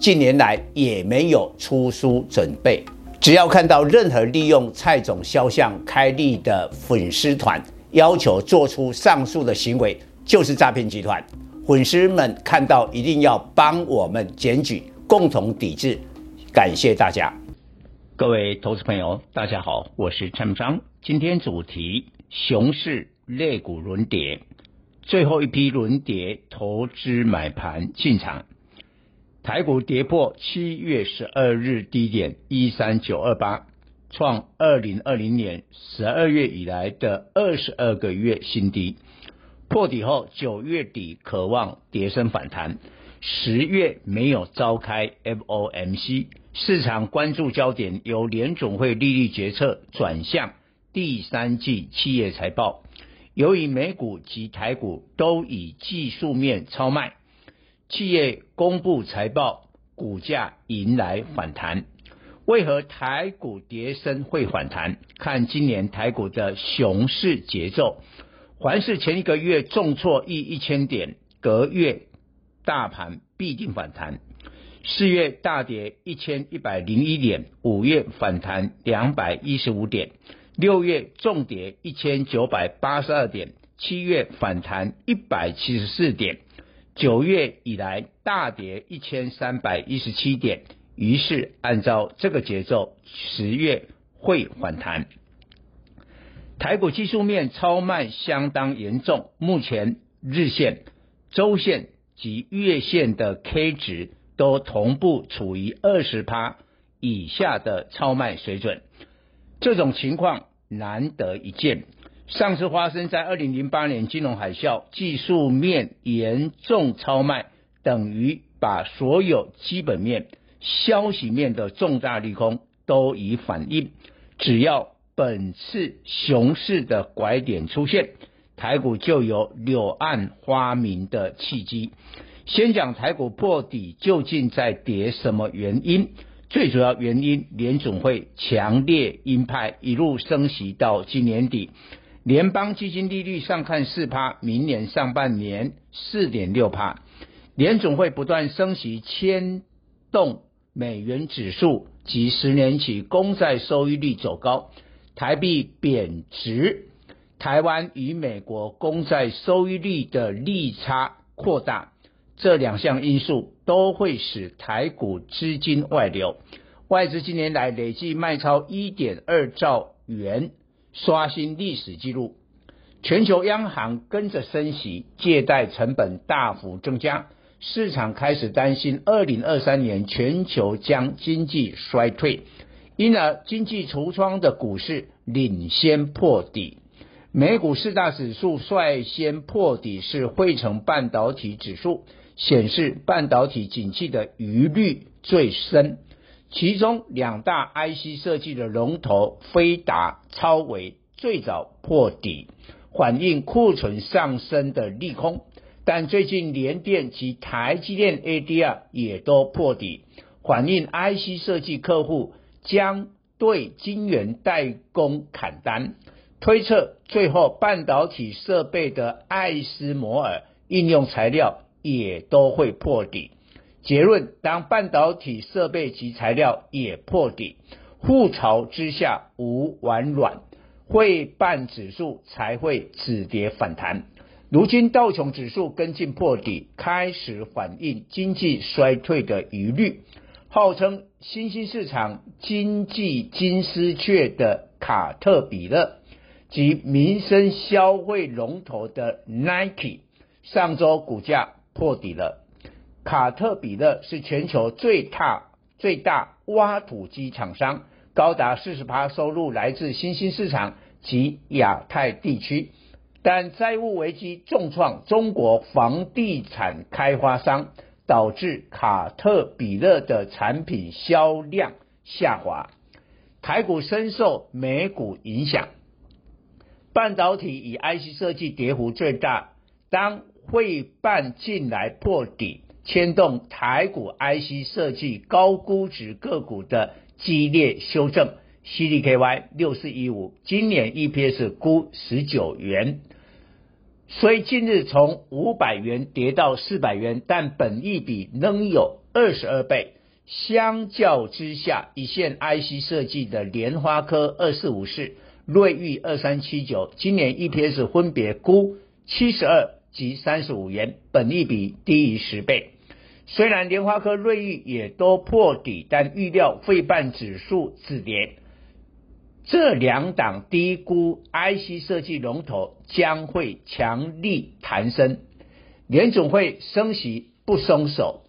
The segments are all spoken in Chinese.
近年来也没有出书准备。只要看到任何利用蔡总肖像开立的粉丝团，要求做出上述的行为，就是诈骗集团。粉丝们看到一定要帮我们检举，共同抵制。感谢大家。各位投资朋友，大家好，我是陈章。今天主题：熊市类股轮跌，最后一批轮跌，投资买盘进场。台股跌破七月十二日低点一三九二八，创二零二零年十二月以来的二十二个月新低。破底后，九月底可望跌升反弹。十月没有召开 FOMC。市场关注焦点由联总会利率决策转向第三季企业财报。由于美股及台股都以技术面超卖，企业公布财报，股价迎来反弹。为何台股跌升会反弹？看今年台股的熊市节奏，凡是前一个月重挫一一千点，隔月大盘必定反弹。四月大跌一千一百零一点，五月反弹两百一十五点，六月重跌一千九百八十二点，七月反弹一百七十四点，九月以来大跌一千三百一十七点。于是按照这个节奏，十月会反弹。台股技术面超卖相当严重，目前日线、周线及月线的 K 值。都同步处于二十趴以下的超卖水准，这种情况难得一见。上次发生在二零零八年金融海啸，技术面严重超卖，等于把所有基本面、消息面的重大利空都已反映。只要本次熊市的拐点出现，台股就有柳暗花明的契机。先讲台股破底究竟在跌什么原因？最主要原因，联总会强烈鹰派，一路升息到今年底，联邦基金利率上看四趴，明年上半年四点六趴，联总会不断升息，牵动美元指数及十年期公债收益率走高，台币贬值，台湾与美国公债收益率的利差扩大。这两项因素都会使台股资金外流，外资近年来累计卖超一点二兆元，刷新历史记录。全球央行跟着升息，借贷成本大幅增加，市场开始担心二零二三年全球将经济衰退，因而经济橱窗的股市领先破底。美股四大指数率先破底是汇成半导体指数。显示半导体景气的余虑最深，其中两大 IC 设计的龙头飞达、超微最早破底，反映库存上升的利空。但最近联电及台积电 ADR 也都破底，反映 IC 设计客户将对晶圆代工砍单，推测最后半导体设备的艾斯摩尔应用材料。也都会破底。结论：当半导体设备及材料也破底，覆巢之下无完卵，费半指数才会止跌反弹。如今道琼指数跟进破底，开始反映经济衰退的疑虑。号称新兴市场经济金丝雀的卡特彼勒及民生消费龙头的 Nike，上周股价。破底了。卡特彼勒是全球最大最大挖土机厂商，高达四十趴收入来自新兴市场及亚太地区，但债务危机重创中国房地产开发商，导致卡特彼勒的产品销量下滑，台股深受美股影响。半导体以 IC 设计跌幅最大，当汇半近来破底，牵动台股 IC 设计高估值个股的激烈修正。CDKY 六四一五今年 EPS 估十九元，虽近日从五百元跌到四百元，但本益比仍有二十二倍。相较之下，一线 IC 设计的联发科二四五四、瑞昱二三七九今年 EPS 分别估七十二及三十五元，本益比低于十倍。虽然联发科、瑞昱也都破底，但预料费半指数止跌。这两档低估 IC 设计龙头将会强力弹升，联总会升息不松手，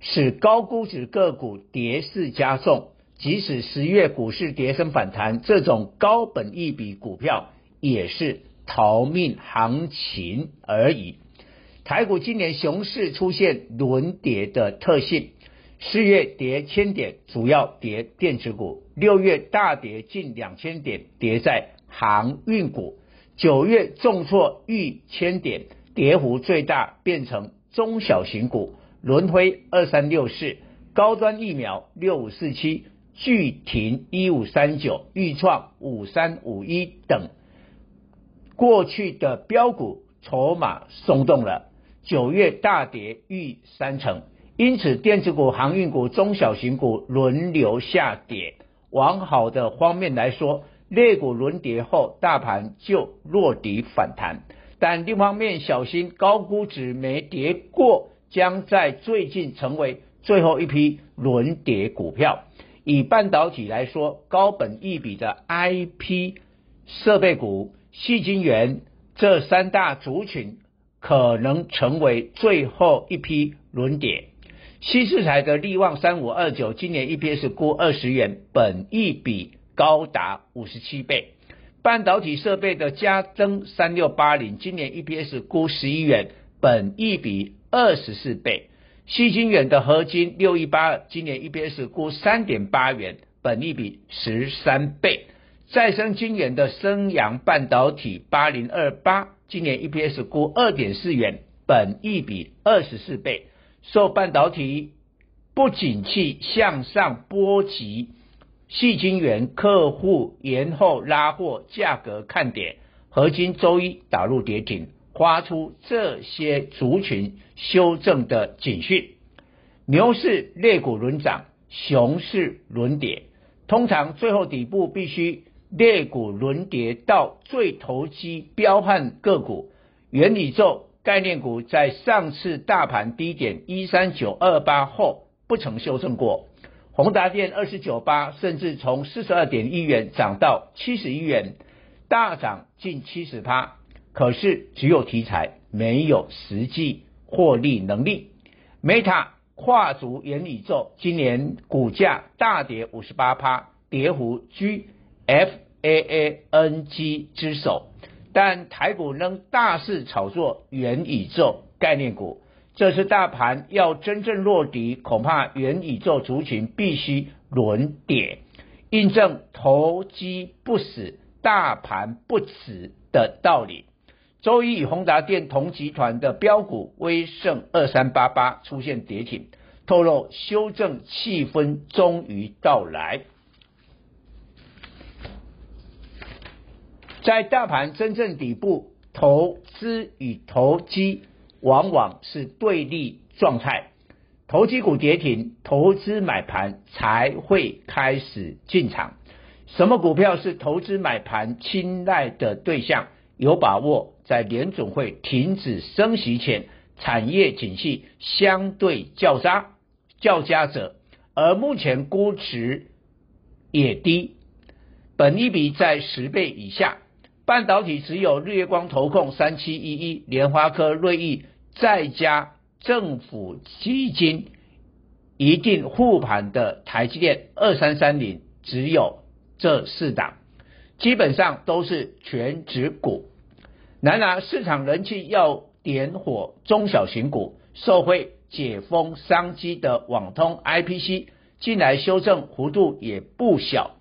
使高估值个股跌势加重。即使十月股市跌升反弹，这种高本益比股票也是逃命行情而已。台股今年熊市出现轮跌的特性。四月跌千点，主要跌电子股；六月大跌近两千点，跌在航运股；九月重挫逾千点，跌幅最大变成中小型股。轮辉二三六四、高端疫苗六五四七、巨停一五三九、预创五三五一等，过去的标股筹码松动了，九月大跌逾三成。因此，电子股、航运股、中小型股轮流下跌。往好的方面来说，类股轮跌后，大盘就落底反弹。但另一方面，小心高估值没跌过，将在最近成为最后一批轮跌股票。以半导体来说，高本益比的 IP 设备股、矽晶圆这三大族群，可能成为最后一批轮跌。新世材的力旺三五二九，今年 EPS 估二十元，本益比高达五十七倍。半导体设备的嘉登三六八零，今年 EPS 估十一元，本益比二十四倍。西金远的合金六一八二，今年 EPS 估三点八元，本益比十三倍。再生晶圆的升阳半导体八零二八，今年 EPS 估二点四元，本益比二十四倍。受半导体不景气向上波及，矽晶圆客户延后拉货，价格看跌，合金周一打入跌停，发出这些族群修正的警讯。牛市类股轮涨，熊市轮跌，通常最后底部必须裂股轮跌到最投机彪悍个股，元宇宙。概念股在上次大盘低点一三九二八后不曾修正过，宏达电二四九八甚至从四十二点一元涨到七十一元，大涨近七十趴。可是只有题材，没有实际获利能力。Meta 跨足元宇宙，今年股价大跌五十八趴，跌幅居 FAANG 之首。但台股仍大肆炒作元宇宙概念股，这次大盘要真正落底，恐怕元宇宙族群必须轮跌，印证投机不死，大盘不死的道理。周一以宏达电同集团的标股威盛二三八八出现跌停，透露修正气氛终于到来。在大盘真正底部，投资与投机往往是对立状态。投机股跌停，投资买盘才会开始进场。什么股票是投资买盘青睐的对象？有把握在联总会停止升息前，产业景气相对较差、较佳者，而目前估值也低，本益比在十倍以下。半导体只有日月光投控三七一一、联发科、瑞昱，再加政府基金一定护盘的台积电二三三零，只有这四档，基本上都是全值股。然而市场人气要点火中小型股，受惠解封商机的网通 IPC，近来修正幅度也不小，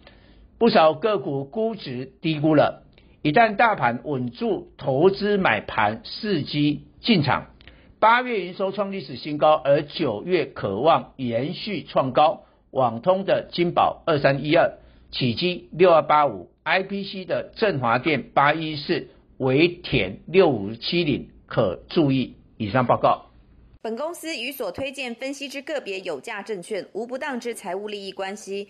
不少个股估值低估了。一旦大盘稳住，投资买盘伺机进场。八月营收创历史新高，而九月可望延续创高。网通的金宝二三一二，启碁六二八五，IPC 的振华电八一四，维田六五七零，可注意。以上报告。本公司与所推荐分析之个别有价证券无不当之财务利益关系。